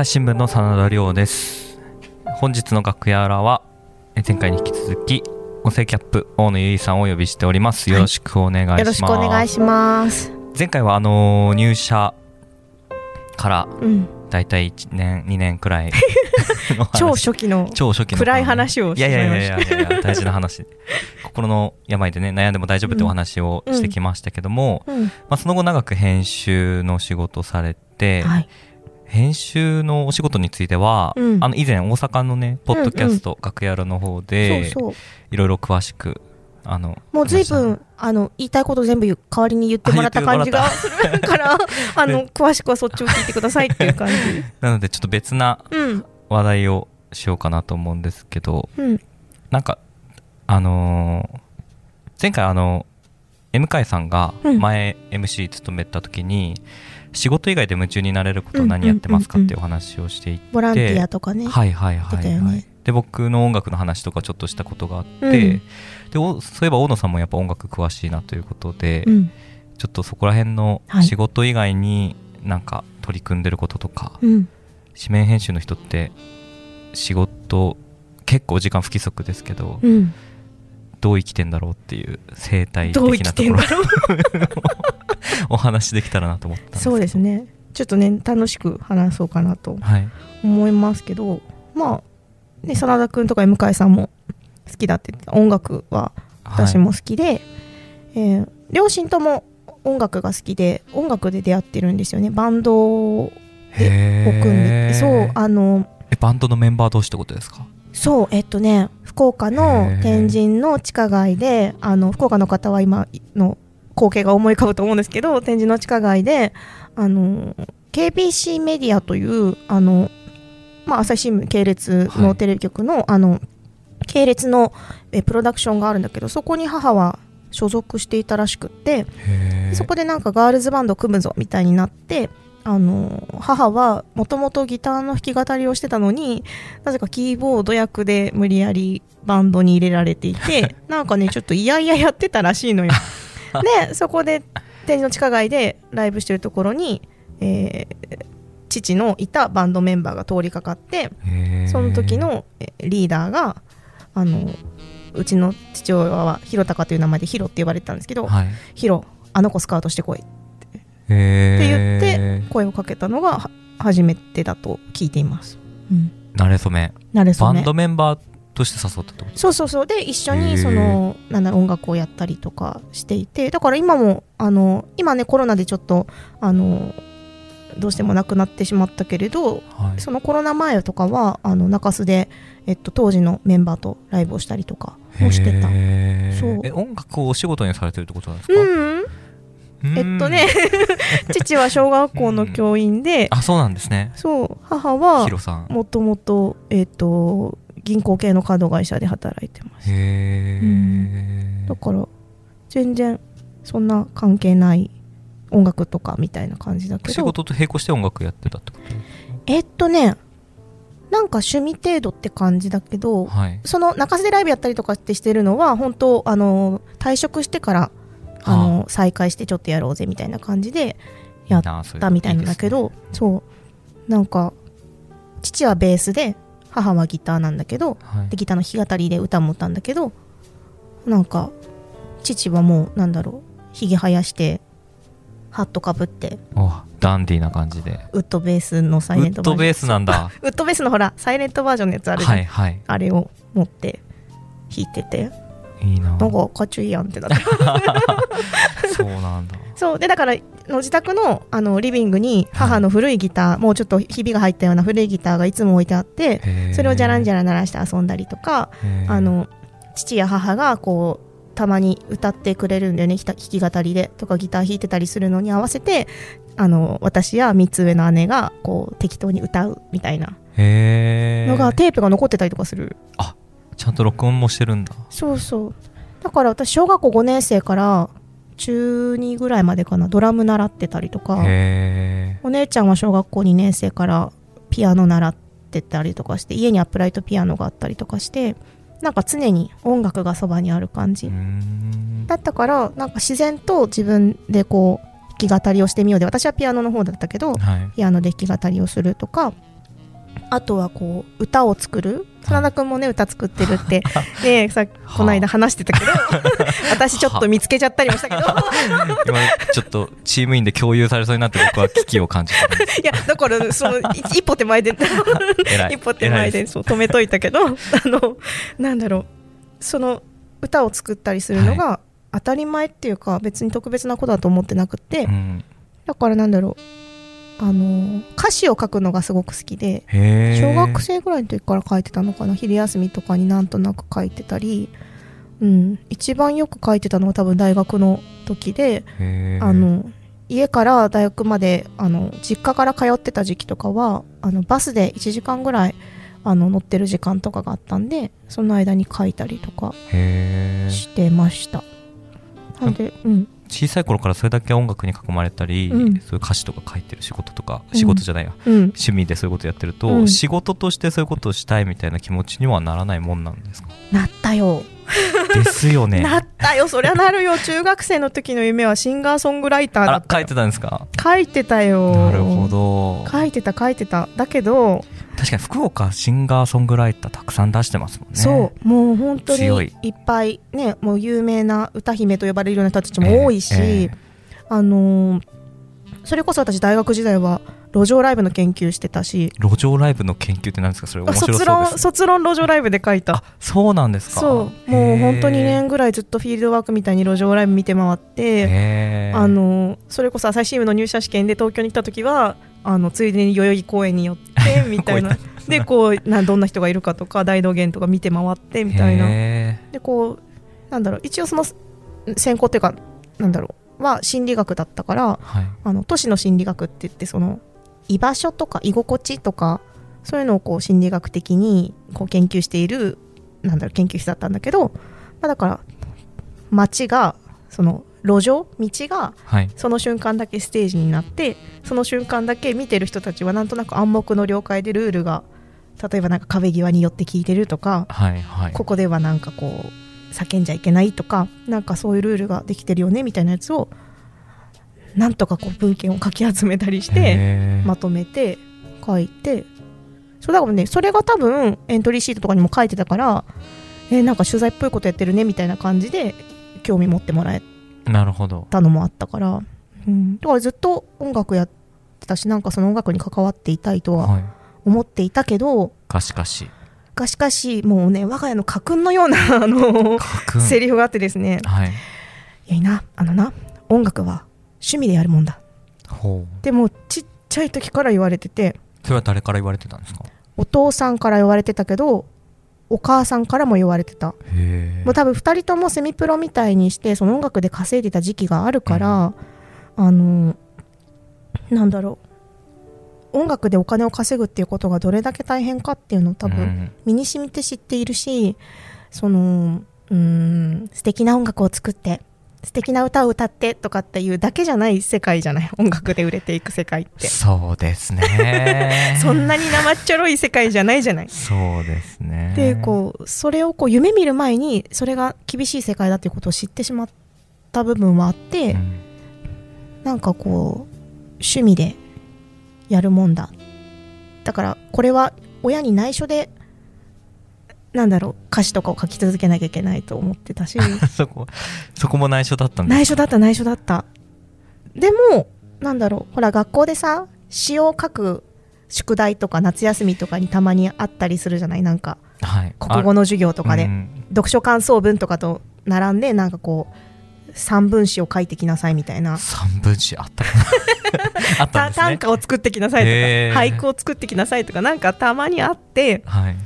朝日新聞の真田亮です。本日の楽屋裏はえ前回に引き続き音声キャップ大野由依さんをお呼びしております。よろしくお願いします、よろしくお願いします。前回はあのー入社からうん、だいたい1年2年くらい 超初期の超初期の暗い話をいやいやいやいしやいやいや大事な話 心の病でね悩んでも大丈夫ってお話をしてきましたけども、うん、まあ、その後長く編集の仕事されて、はい、編集のお仕事については、うん。あの以前大阪のねポッドキャスト楽屋裏の方で。いろいろ詳しくあのもう随分あの言いたいこと全部代わりに言ってもらった感じがするから、あの詳しくはそっちを聞いてくださいっていう感じ。たなのでちょっと別なうん、話題をしようかなと思うんですけどうん、なんかあのー前回あの M 会さんがうん。前 MC 務めた時に、仕事以外で夢中になれることを何やってますかっていうお話をしていて、ボランティアとかね。はいはいはいはい、ね。で僕の音楽の話とかちょっとしたことがあって、うん。でおそういえば大野さんもやっぱ音楽詳しいなということで、うん、ちょっとそこら辺のはい。仕事以外になんか取り組んでることとか、うん、紙面編集の人って仕事結構時間不規則ですけど、うん。どう生きてんだろうっていう生態的なところ。お話できたらなと思ったそうですね。ちょっとね楽しく話そうかなとはい。思いますけど、まあね真田君とか向井さんも好きだって音楽は私も好きで、えー両親とも音楽が好きで音楽で出会ってるんですよね。バンドをへー。組んでてそうあのえバンドのメンバー同士ってことですか？そうえっとね福岡の天神の地下街であの福岡の方は今の光景が思い浮かぶと思うんですけど天神の地下街であの KBC メディアというあの、まあ、朝日新聞系列のテレビ局の,、あの系列のえプロダクションがあるんだけどそこに母は所属していたらしくってそこでなんかガールズバンド組むぞみたいになってあの母はもともとギターの弾き語りをしてたのになぜかキーボード役で無理やりバンドに入れられていて なんかねちょっといやいややってたらしいのよ。でそこで天神の地下街でライブしてるところに、えー父のいたバンドメンバーが通りかかってその時のえリーダーがあのうちの父親はひろたかという名前でヒロって呼ばれてたんですけど、はい。ヒロあの子スカウトしてこいへって言っーて声をかけたのがは初めてだと聞いています。うん、慣れ初め。なれそめ。バンドメンバーとして誘ったってこと？そうそうそう。で一緒にそのなんだ音楽をやったりとかしていて。だから今もあの今ねコロナでちょっとあのどうしてもなくなってしまったけれどはい。そのコロナ前とかはあの中洲で、えっと、当時のメンバーとライブをしたりとかもしてた。そう。え音楽をお仕事にされてるってことなんですか、うん。えっとね 父は小学校の教員で。あそうなんですね。そう。母はヒロさん。もともと,、えっと銀行系のカード会社で働いてます。へえ、だから全然そんな関係ない音楽とかみたいな感じだけど。仕事と並行して音楽やってたってこと？えっとねなんか趣味程度って感じだけどはい。その中洲でライブやったりとかってしてるのは本当あの退職してからあの、再開してちょっとやろうぜみたいな感じでやったみたいなんだけどそう。なんか父はベースで母はギターなんだけどはい。でギターの弾き語りで歌も歌うんだけどなんか父はもうなんだろうひげ生やしてハットかぶっておダンディーな感じで。ウッドベースのサイレントバージョン。ウッドベースなんだ。ウッドベースのほらサイレントバージョンのやつあるじゃん、はいはい。あれを持って弾いてていいな。なんかかっちょいいやんってなって そうなんだ。そう。でだからの自宅のあのリビングに母の古いギター、もうちょっとひびが入ったような古いギターがいつも置いてあってそれをじゃらんじゃゃら鳴らして遊んだりとかあの父や母がこうたまに歌ってくれるんだよね。弾き語りでとかギター弾いてたりするのに合わせてあの私や3つ上の姉がこう適当に歌うみたいなへえのがテープが残ってたりとかするちゃんと録音もしてるんだ。そうそう。だから私小学校5年生から中2ぐらいまでかなドラム習ってたりとか。お姉ちゃんは小学校2年生からピアノ習ってたりとかして家にアップライトピアノがあったりとかしてなんか常に音楽がそばにある感じ、だったからなんか自然と自分でこう弾き語りをしてみようで私はピアノの方だったけどはい。ピアノで弾き語りをするとかあとはこう歌を作る？真田君もね歌作ってるって。ねさこの間話してたけど。私ちょっと見つけちゃったりもしたけど。今ちょっとチームインで共有されそうになって僕は危機を感じてるんです。いやだからそのい一歩手前で。一歩手前でそう止めといたけど。あのなんだろう。その歌を作ったりするのが当たり前っていうか別に特別なことだと思ってなくて、うん。だからなんだろうあの歌詞を書くのがすごく好きで小学生ぐらいの時から書いてたのかな？昼休みとかになんとなく書いてたり、うん、一番よく書いてたのは多分大学の時であの家から大学まであの実家から通ってた時期とかはあのバスで1時間ぐらいあの乗ってる時間とかがあったんでその間に書いたりとかしてました。なんで、うん、小さい頃からそれだけ音楽に囲まれたり、うん。そういう歌詞とか書いてる仕事とかうん。仕事じゃないや、うん、趣味でそういうことやってると、うん。仕事としてそういうことをしたいみたいな気持ちにはならないもんなんですか？なったよ。ですよね。なったよ、そりゃなるよ。中学生の時の夢はシンガーソングライターあだった書いてたんですか？書いてたよ。なるほど。書いてた書いてた。だけど、確かに福岡シンガーソングライターたくさん出してますもんね。そう、もう本当にい。っぱいね、もう有名な歌姫と呼ばれるような人たちも多いし、ええ。えあのーそれこそ私大学時代は路上ライブの研究してたし、路上ライブの研究って何ですか？それ面あ白そうです卒論、卒論路上ライブで書いた。あ。そうなんですか？そう、もう本当2へ年ぐらいずっとフィールドワークみたいに路上ライブ見て回って、あのそれこそ朝日新聞の入社試験で東京に来た時はあのついでに代々木公園に寄って みたいな。でこうなどんな人がいるかとか大道芸とか見て回ってみたいな。へでこうなんだろう一応その専攻っていうかなんだろうは心理学だったからーはい。あの都市の心理学って言ってその居場所とか居心地とかそういうのをこう心理学的にこう研究しているなんだろう研究室だったんだけど、まあ、だから街がその路上道がはい。その瞬間だけステージになってその瞬間だけ見てる人たちはなんとなく暗黙の了解でルールが例えばなんか壁際に寄って聞いてるとかはいはい。ここではなんかこう叫んじゃいけないとかなんかそういうルールができてるよねみたいなやつをなんとかこう文献をかき集めたりしてまとめて書いてそうだからねそれが多分エントリーシートとかにも書いてたからえーなんか取材っぽいことやってるねみたいな感じで興味持ってもらえなるほど。たのもあったから、うん、だからずっと音楽やってたしなんかその音楽に関わっていたいとははい。思っていたけどがしかし。がしかしもうね我が家の家訓のようなあのセリフがあってですね。はい。いやな。あのな音楽は趣味でやるもんだ。ほう。でもちっちゃい時から言われててそれは誰から言われてたんですか？お父さんから言われてたけどお母さんからも言われてた。もう多分2人ともセミプロみたいにしてその音楽で稼いでた時期があるから、あのなんだろう。音楽でお金を稼ぐっていうことがどれだけ大変かっていうのを多分身に染みて知っているしそのうーん素敵な音楽を作って素敵な歌を歌ってとかっていうだけじゃない世界じゃない？音楽で売れていく世界って。そうですね。そんなに生っちょろい世界じゃないじゃない？そうですね。でこうそれをこう夢見る前にそれが厳しい世界だっていうことを知ってしまった部分はあって、うん。なんかこう趣味でやるもんだ。だからこれは親に内緒でなんだろう歌詞とかを書き続けなきゃいけないと思ってたし。そこそこも内緒だったんです内緒だった内緒だった。でもなんだろうほら学校でさ詩を書く宿題とか夏休みとかにたまにあったりするじゃない？なんかはい。国語の授業とかで、うん。読書感想文とかと並んでなんかこう三分詩を書いてきなさいみたいな、三分詞あったかな。あったんたですね。短歌を作ってきなさいとか。へー。俳句を作ってきなさいとかなんかたまにあって。はい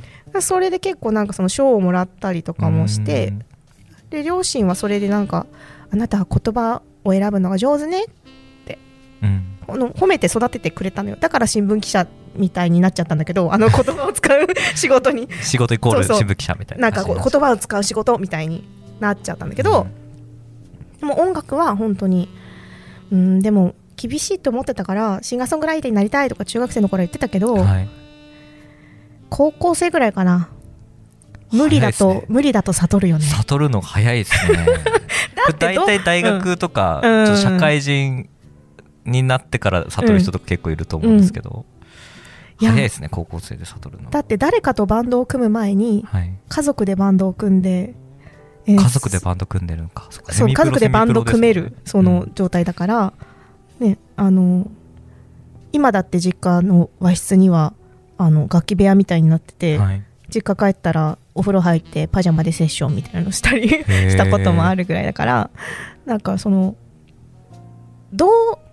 それで結構なんかその賞をもらったりとかもしてうん。で両親はそれでなんかあなたは言葉を選ぶのが上手ねうん。この褒めて育ててくれたのよ。だから新聞記者みたいになっちゃったんだけどあの言葉を使う 仕事に。仕事イコール新聞記者みたいななんか言葉を使う仕事みたいになっちゃったんだけど、でも音楽は本当にうんでも厳しいと思ってたからシンガーソングライターになりたいとか中学生の頃は言ってたけど、はい高校生ぐらいかな。無理だと、ね。無理だと悟るよね。悟るのが早いですね。大体大学とか、うん。社会人になってから悟る人とか結構いると思うんですけど、いいや。早いですね高校生で悟るの。だって誰かとバンドを組む前にはい。家族でバンドを組んで、えー家族でバンド組んでるのか。そう家族でバンド組めるセミプロですその状態だから、ねあの今だって実家の和室にはあの楽器部屋みたいになってて、うんはい。実家帰ったらお風呂入ってパジャマでセッションみたいなのしたりー。したこともあるぐらいだからなんかそのどう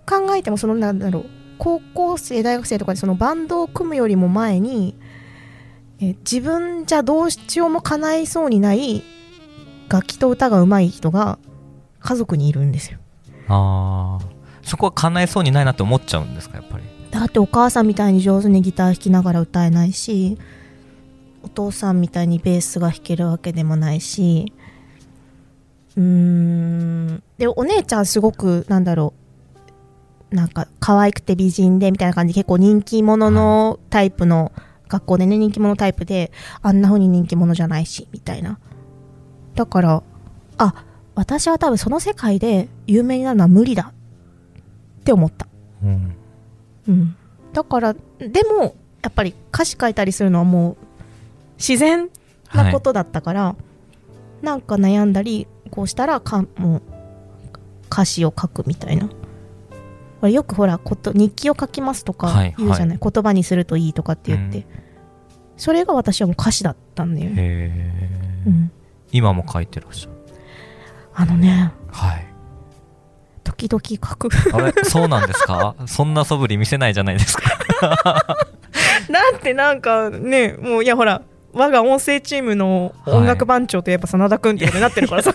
考えてもそのなんだろう高校生大学生とかでそのバンドを組むよりも前にえ自分じゃどうしようも叶いそうにない楽器と歌が上手い人が家族にいるんですよ。ああそこは叶えそうにないなって思っちゃうんですかやっぱり？だってお母さんみたいに上手にギター弾きながら歌えないしお父さんみたいにベースが弾けるわけでもないしうーんでお姉ちゃんすごくなんだろうなんか可愛くて美人でみたいな感じで結構人気者のタイプの、学校でね人気者タイプであんな風に人気者じゃないしみたいな。だからあ私は多分その世界で有名になるのは無理だって思った。うん。うん、だからでもやっぱり歌詞書いたりするのはもう自然なことだったから、なんか悩んだりこうしたらかもう歌詞を書くみたいな。よくほらこと日記を書きますとかはい言うじゃない、言葉にするといいとかって言って、うん。それが私はもう歌詞だったんだよね、うん、今も書いてらっしゃる。あのねはい時々書く。あれ？そうなんですか？そんな素振り見せないじゃないですか。だってなんかねもういやほら我が音声チームの音楽番長といえば真田君ってことになってるからさ。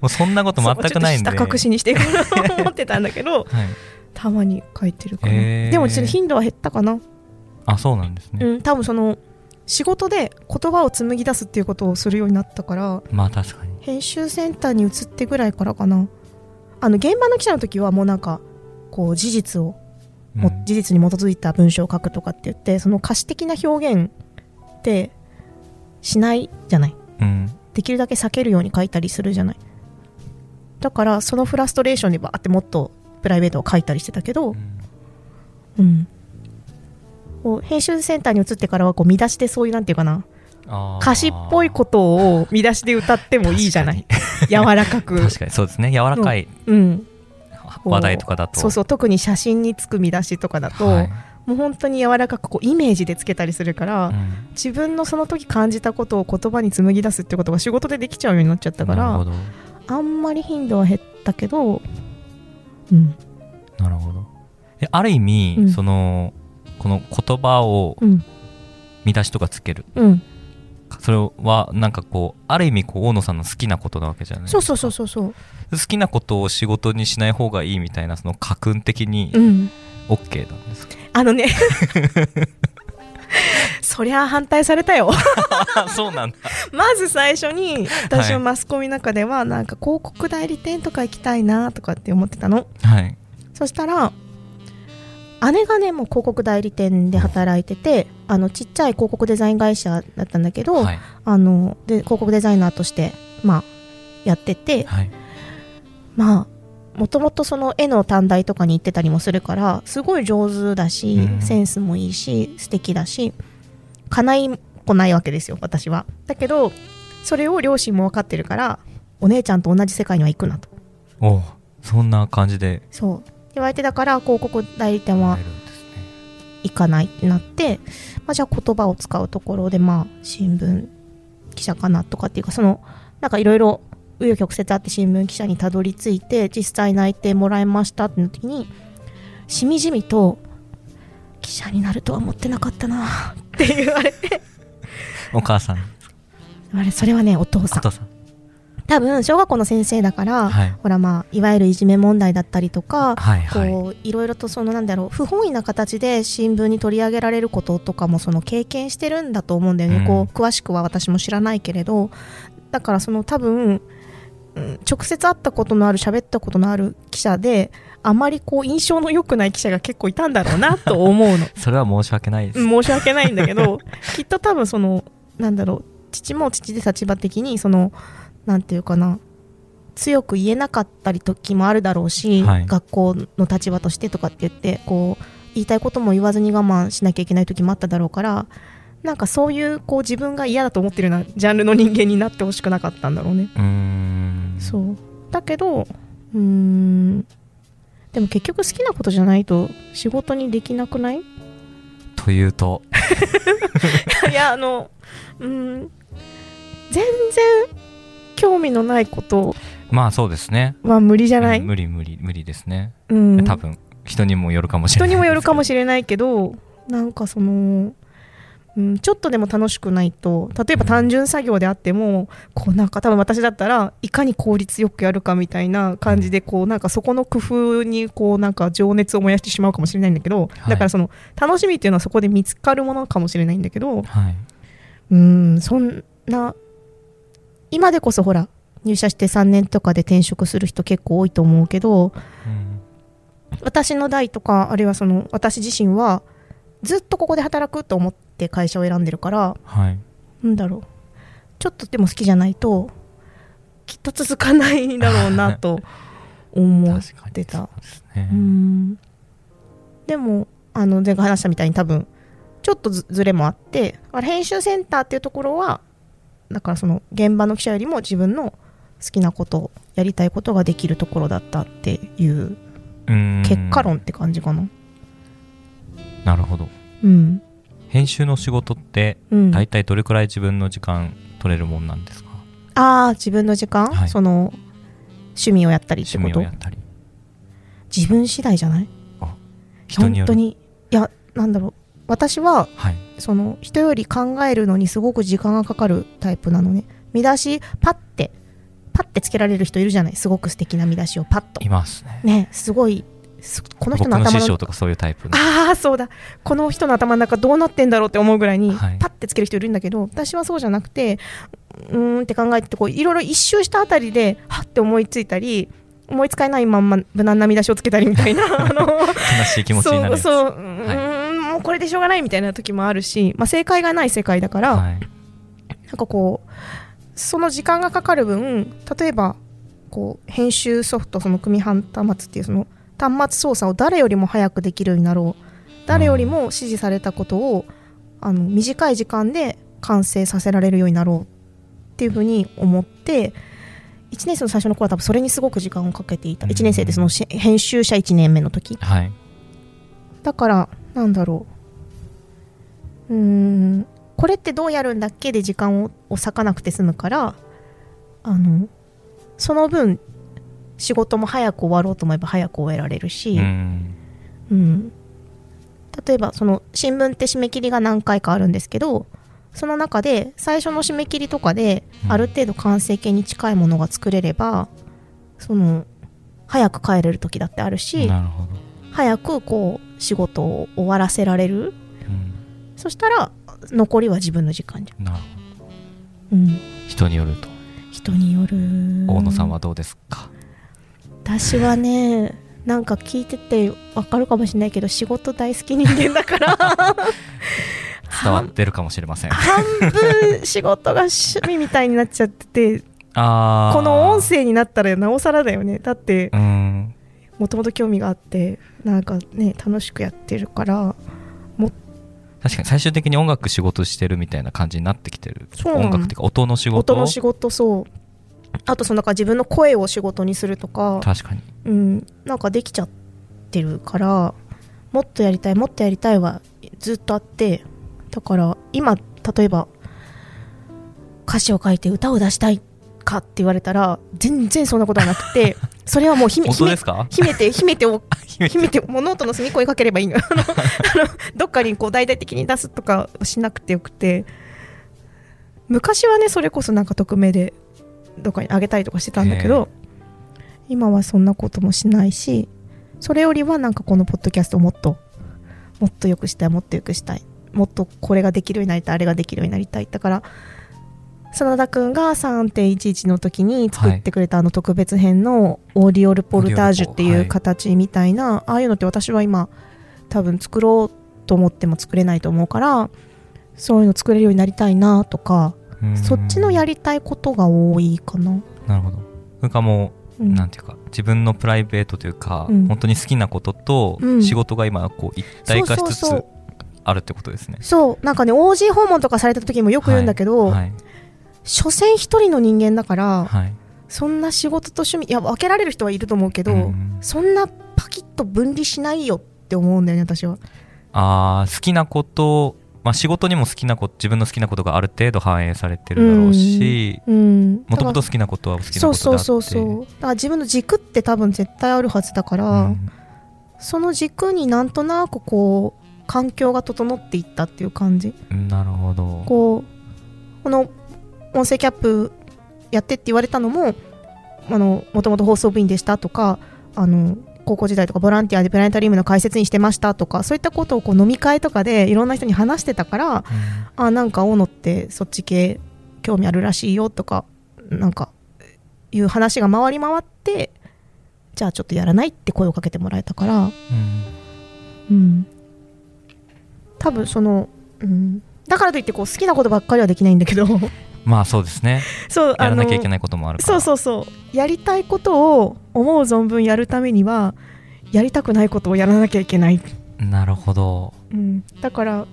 もうそんなこと全くないんで。下隠しにしていこうと思ってたんだけどはい、たまに書いてるかな、へー。でもちょっと頻度は減ったかな、あそうなんですね、うん多分その仕事で言葉を紡ぎ出すっていうことをするようになったからまあ確かに。編集センターに移ってぐらいからかなあの現場の記者の時はもうなんかこう事実を、もうん事実に基づいた文章を書くとかって言ってその歌詞的な表現ってしないじゃない。うん。できるだけ避けるように書いたりするじゃない。だからそのフラストレーションでバーってもっとプライベートを書いたりしてたけどう、ん。うん、こう編集センターに移ってからはこう見出しでそういうなんていうかな歌詞っぽいことを見出しで歌ってもいいじゃない？柔らかく。確かにそうですね。柔らかいうん、話題とかだと。そうそう。特に写真につく見出しとかだと、はい。もう本当に柔らかくこうイメージでつけたりするから、うん。自分のその時感じたことを言葉に紡ぎ出すってことが仕事でできちゃうようになっちゃったからあんまり頻度は減ったけどうん。なるほど。えある意味、うん。そのこの言葉をうん。見出しとかつける。うんそれはなんかこうある意味こう大野さんの好きなことなわけじゃないですか。そうそうそうそうそう。好きなことを仕事にしない方がいいみたいなその家訓的にうん。OK なんですか、あのね。そりゃ反対されたよ。そうなんだ。まず最初に私のマスコミの中ではなんか広告代理店とか行きたいなとかって思ってたの。はい。そしたら姉がねもう広告代理店で働いててあのちっちゃい広告デザイン会社だったんだけど、はい。あので広告デザイナーとしてまあやっててはい。まあもともとその絵の短大とかに行ってたりもするからすごい上手だし、うん。センスもいいし素敵だし叶いこないわけですよ私は。だけどそれを両親も分かってるからお姉ちゃんと同じ世界には行くなと。おうそんな感じで。そう言われてだから広告代理店は行かないってなって、まあ、じゃあ言葉を使うところでまあ新聞記者かなとかっていうかそのなんかいろいろ紆余曲折あって新聞記者にたどり着いて実際内定もらいましたってなった時にしみじみと記者になるとは思ってなかったなって言われて。お母さん言われそれはねお父さん。お父さん多分小学校の先生だから、はい。ほらまあいわゆるいじめ問題だったりとか、はいはい。こういろいろとそのなんだろう不本意な形で新聞に取り上げられることとかもその経験してるんだと思うんだよね、うん。こう詳しくは私も知らないけれど。だからその多分、うん直接会ったことのある喋ったことのある記者であまりこう印象の良くない記者が結構いたんだろうなと思うの。それは申し訳ないです、うん申し訳ないんだけど きっと多分そのなんだろう父も父で立場的にそのなんていうかな。強く言えなかったり時もあるだろうし、はい。学校の立場としてとかって言ってこう言いたいことも言わずに我慢しなきゃいけない時もあっただろうからなんかそういうこう自分が嫌だと思ってるようなジャンルの人間になってほしくなかったんだろうね。うそう。だけどうーん。でも結局好きなことじゃないと仕事にできなくない？いというと。やあのうーん。全然興味のないことまあそうですね。は無理じゃない、うん無理無理無理ですね、うん、多分人にもよるかもしれない人にもよるかもししれないけどなんかその、うん、ちょっとでも楽しくないと例えば単純作業であってもこうなんか多分私だったらいかに効率よくやるかみたいな感じでこうなんかそこの工夫にこうなんか情熱を燃やしてしまうかもしれないんだけど、はい。だからその楽しみっていうのはそこで見つかるものかもしれないんだけどはい。うんそんな今でこそほら入社して3年とかで転職する人結構多いと思うけどうん。私の代とかあるいはその私自身はずっとここで働くと思って会社を選んでるからはい。なんだろう。ちょっとでも好きじゃないときっと続かないだろうなと 思ってた。ですね。うん。でもあの前回話したみたいに多分ちょっとずずれもあって編集センターっていうところはだからその現場の記者よりも自分の好きなことやりたいことができるところだったっていう結果論って感じかな。なるほど。うん。編集の仕事ってうん。大体どれくらい自分の時間取れるもんなんですか？ああ自分の時間、はい。その趣味をやったりって趣こと？味をやったり。自分次第じゃない？本当に。いやなんだろう。私ははいその人より考えるのにすごく時間がかかるタイプなのね。見出しパッてパッてつけられる人いるじゃない？すごく素敵な見出しをパッと。いますね。ねすごいすこの人僕のの頭の師匠とかそういうタイプの。ああそうだ。この人の頭の中どうなってんだろうって思うぐらいにはい。パッてつける人いるんだけど、私はそうじゃなくてうーんって考えててこういろいろ一周したあたりではって思いついたり思いつかないまんま無難な見出しをつけたりみたいな あの悲しい気持ちになるそうそううーん、もうこれでしょうがないみたいな時もあるし、まあ、正解がない世界だから、はい。なんかこうその時間がかかる分例えばこう編集ソフトその組版端末っていうその端末操作を誰よりも早くできるようになろう。誰よりも指示されたことをあの短い時間で完成させられるようになろう。っていうふうに思って1年生の最初の頃は多分それにすごく時間をかけていた。うん。1年生でそのし編集者1年目の時。はい。だからなんだろう。うーん。これってどうやるんだっけで時間をを割かなくて済むからあのその分仕事も早く終わろうと思えば早く終えられるし、うん。うん、例えばその新聞って締め切りが何回かあるんですけどその中で最初の締め切りとかでうん。ある程度完成形に近いものが作れればその早く帰れる時だってあるし早くこう仕事を終わらせられる？うん。そしたら残りは自分の時間じなるほゃん、うん、ど人によると。人による。大野さんはどうですか？私はねなんか聞いててわかるかもしれないけど仕事大好き人間だから。伝わってるかもしれません。半分仕事が趣味みたいになっちゃっててあー。この音声になったらなおさらだよね。だってうん。もともと興味があってなんかね楽しくやってるから確かに最終的に音楽仕事してるみたいな感じになってきてる。音楽っていうか音の仕事？音の仕事そう。あとそのなんか自分の声を仕事にするとか確かに。うん、なんかできちゃってるからもっとやりたいもっとやりたいはずっとあってだから今例えば歌詞を書いて歌を出したいかって言われたら全然そんなことはなくて それはもう秘めすか？秘めて秘めてお 秘めて。もうノートの隅っこに書ければいいの。あのあのどっかにこう大々的に出すとかしなくてよくて。昔はねそれこそなんか匿名でどっかにあげたりとかしてたんだけど今はそんなこともしないしそれよりはなんかこのポッドキャストをもっともっと良くしたいもっと良くしたいもっとこれができるようになりたいあれができるようになりたい。だから真田君が3.11の時に作ってくれたあの特別編のオーディオルポルタージュっていう形みたいな、ああいうのって私は今多分作ろうと思っても作れないと思うからそういうの作れるようになりたいなとかうんそっちのやりたいことが多いかな。なるほど。それかもううんなんていうか自分のプライベートというか、うん。本当に好きなこととうん。仕事が今こう一体化しつつあるってことですね。そう。なんかね OG 訪問とかされた時もよく言うんだけど、はい所詮一人の人間だから、はい。そんな仕事と趣味いや分けられる人はいると思うけど、うんそんなパキッと分離しないよって思うんだよね私は。あー好きなこと、まあ、仕事にも好きなこと自分の好きなことがある程度反映されてるだろうしうん。もともと好きなことは好きならことであって。そうそうそうそう。だから自分の軸って多分絶対あるはずだから、うん。その軸になんとなくこう環境が整っていったっていう感じ。なるほど。こうこの音声キャップやってって言われたのもあのもともと放送部員でしたとかあの高校時代とかボランティアでプラネタリウムの解説にしてましたとかそういったことをこう飲み会とかでいろんな人に話してたからあなんか大野ってそっち系興味あるらしいよとかなんかいう話が回り回ってじゃあちょっとやらないって声をかけてもらえたから。うん。うん。多分その、うん、だからといってこう好きなことばっかりはできないんだけどまあそうですね。そうやらなきゃいけいないこともあるから。そうそうそう。やりたいことを思う存分やるためにはやりたくないことをやらなきゃいけない、なるほど。うん、だから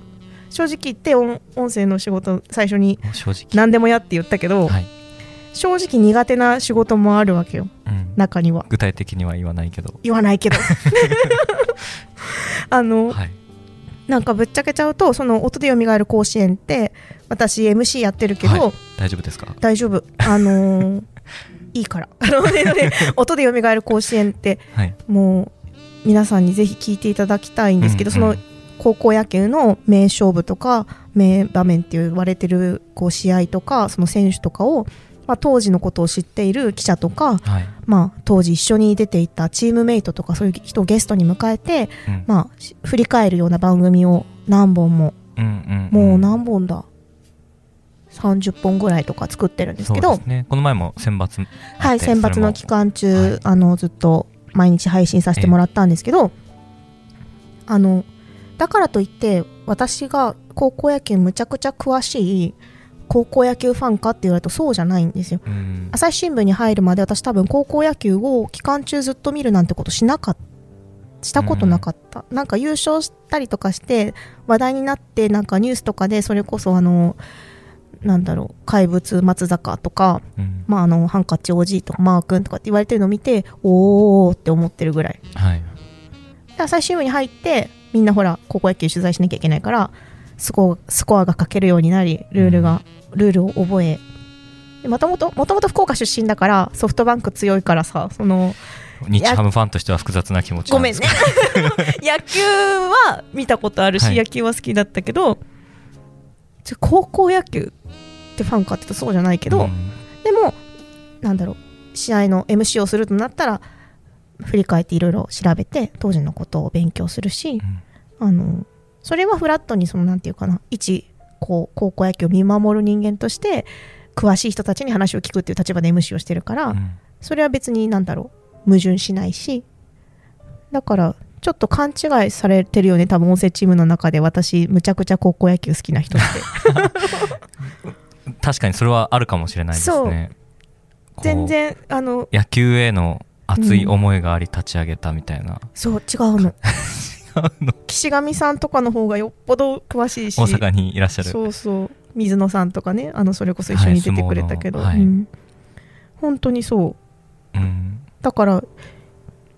正直言って音音声の仕事最初に正直。何でもやって言ったけど、はい、正直苦手な仕事もあるわけよ。うん、中には。具体的には言わないけど。言わないけど。あの、はいなんかぶっちゃけちゃうとその音で蘇る甲子園って私 MC やってるけど、はい。大丈夫ですか？大丈夫。あのー いいから。あのねね音で蘇る甲子園ってはい。もう皆さんにぜひ聞いていただきたいんですけど、うんうん。その高校野球の名勝負とか名場面って言われてるこう試合とかその選手とかを、まあ、当時のことを知っている記者とか、はい、まあ、当時一緒に出ていたチームメイトとかそういう人をゲストに迎えて、うん。まあ、し振り返るような番組を何本も。うんうんもう何本だ？30本ぐらいとか作ってるんですけど。ね。この前も選抜はい、選抜の期間中、はい。あのずっと毎日配信させてもらったんですけど、あのだからといって私が高校野球むちゃくちゃ詳しい高校野球ファンかって言われるとそうじゃないん。ですようん朝日新聞に入るまで私多分高校野球を期間中ずっと見るなんてことしなかったしたことなかった、なんか優勝したりとかして話題になってなんかニュースとかでそれこそあのなんだろう怪物松坂とかうん。まあ、あのハンカチ OG とかマー君とかって言われてるのを見ておーって思ってるぐらい。はい。で朝日新聞に入ってみんなほら高校野球取材しなきゃいけないからスコアスコアが書けるようになりルールが、ルールを覚えもともともともと福岡出身だからソフトバンク強いからさその日ハムファンとしては複雑な気持ちなごめんね。野球は見たことあるし、はい。野球は好きだったけど高校野球ってファンかってとそうじゃないけど、うん。でもなんだろう試合の MC をするとなったら振り返っていろいろ調べて当時のことを勉強するし、あのそれはフラットにそのなんていうかな一こう高校野球を見守る人間として詳しい人たちに話を聞くっていう立場で MC をしてるから、うん。それは別になんだろう矛盾しないしだからちょっと勘違いされてるよね多分音声チームの中で私むちゃくちゃ高校野球好きな人って。確かにそれはあるかもしれないですね。全然あの野球への熱い思いがあり立ち上げたみたいな、そう違うの 岸上さんとかの方がよっぽど詳しいし。大阪にいらっしゃる。そうそう。水野さんとかね。あのそれこそ一緒に出てくれたけど、はい相撲のうん。本当にそう。うん。だから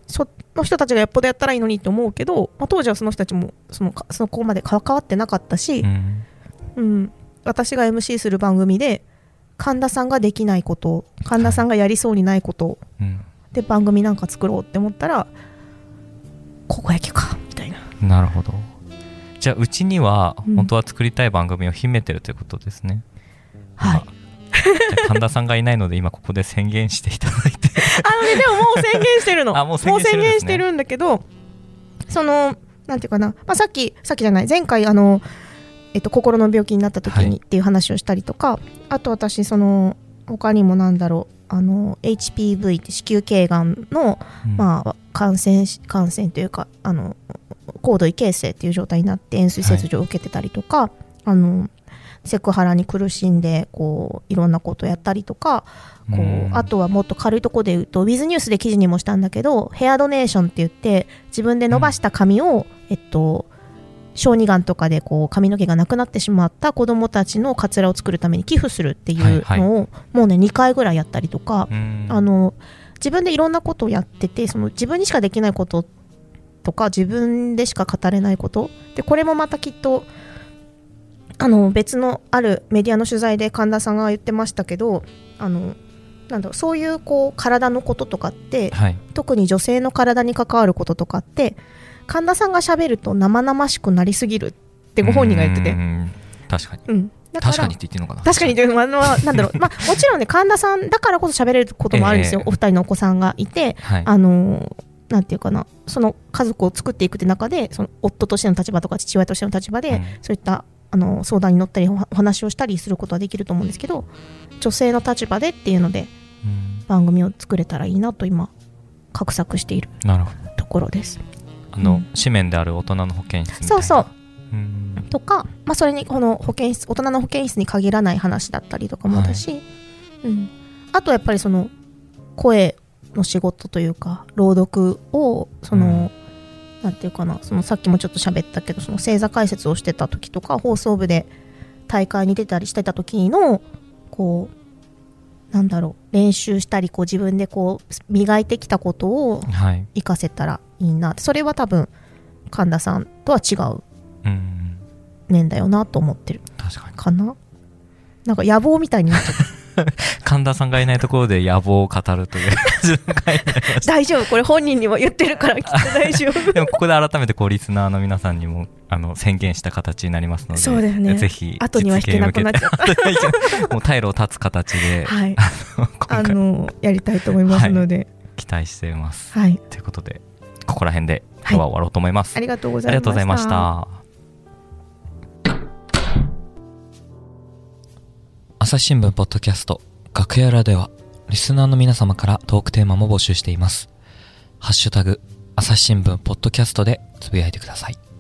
その人たちがよっぽどやったらいいのにって思うけど、まあ、当時はその人たちもそのかそのここまで関わってなかったしう、ん。うん。私が MC する番組で神田さんができないこと神田さんがやりそうにないことうん。で番組なんか作ろうって思ったら高校野球かななるほど。じゃあうちにはうん。本当は作りたい番組を秘めてるということですね、はい。神田さんがいないので今ここで宣言していただいて。あのね、でももう宣言してるの。あもう宣言してるんだけど、その、なんていうかな、まあ、さっき、さっきじゃない、前回、あの、えっと、心の病気になった時はい。にっていう話をしたりとか、あと私、その、他にもなんだろう、あの、HPV って子宮頸がんの、うん。まあ、感染し、感染というか、あの、高度異形成っていう状態になって、塩水切除を受けてたりとか、あの、セクハラに苦しんでこういろんなことやったりとかこううん。あとはもっと軽いところで言うとウィズニュースで記事にもしたんだけどヘアドネーションって言って自分で伸ばした髪を、えっと小児がんとかでこう髪の毛がなくなってしまった子どもたちのカツラを作るために寄付するっていうはいのをもうね2回ぐらいやったりとか、うん。あの自分でいろんなことをやっててその自分にしかできないこととか自分でしか語れないこと。でこれもまたきっとあの別のあるメディアの取材で神田さんが言ってましたけどあのなんだろうそういうこう体のこととかってはい。特に女性の体に関わることとかって神田さんが喋ると生々しくなりすぎるってご本人が言ってて。う、ん確かに。うん、確かにって言っていいのかな。確かにというのは、あの なんだろう、まあ、もちろんね、神田さんだからこそ喋れることもあるんですよ、ええ。お二人のお子さんがいて、はい。あのなんていうかな、その家族を作っていくって中で、その夫としての立場とか父親としての立場で、うん。そういったあの相談に乗ったり、おお話をしたりすることはできると思うんですけど、女性の立場でっていうので、うん。番組を作れたらいいなと今、画策しているところです。あの、うん。紙面である大人の保健室そうそう。うん。とか、まあ、それにこの保健室大人の保健室に限らない話だったりとかもだし、うん、あとやっぱりその声の仕事というか朗読をその、なんていうかなそのさっきもちょっと喋ったけどその星座解説をしてた時とか放送部で大会に出たりしてた時のこうなんだろう練習したりこう自分でこう磨いてきたことをはい。活かせたらいいな。それは多分神田さんとは違ううん年だよなと思ってる。確かに。かな？なんか野望みたいになっちゃった。神田さんがいないところで野望を語るという 大丈夫これ本人にも言ってるからきっと大丈夫。でもここで改めてこうリスナーの皆さんにもあの宣言した形になりますのでそうだよね。ぜひ後には引けなくなっちゃった。もう退路を断つ形で、はい。今あ回のやりたいと思いますので。期待しています、はい、ということでここら辺で今日は終わろうと思います、ありがとうござあいましたりがとうございました。朝日新聞ポッドキャスト楽屋裏ではリスナーの皆様からトークテーマも募集しています。ハッシュタグ朝日新聞ポッドキャストでつぶやいてください。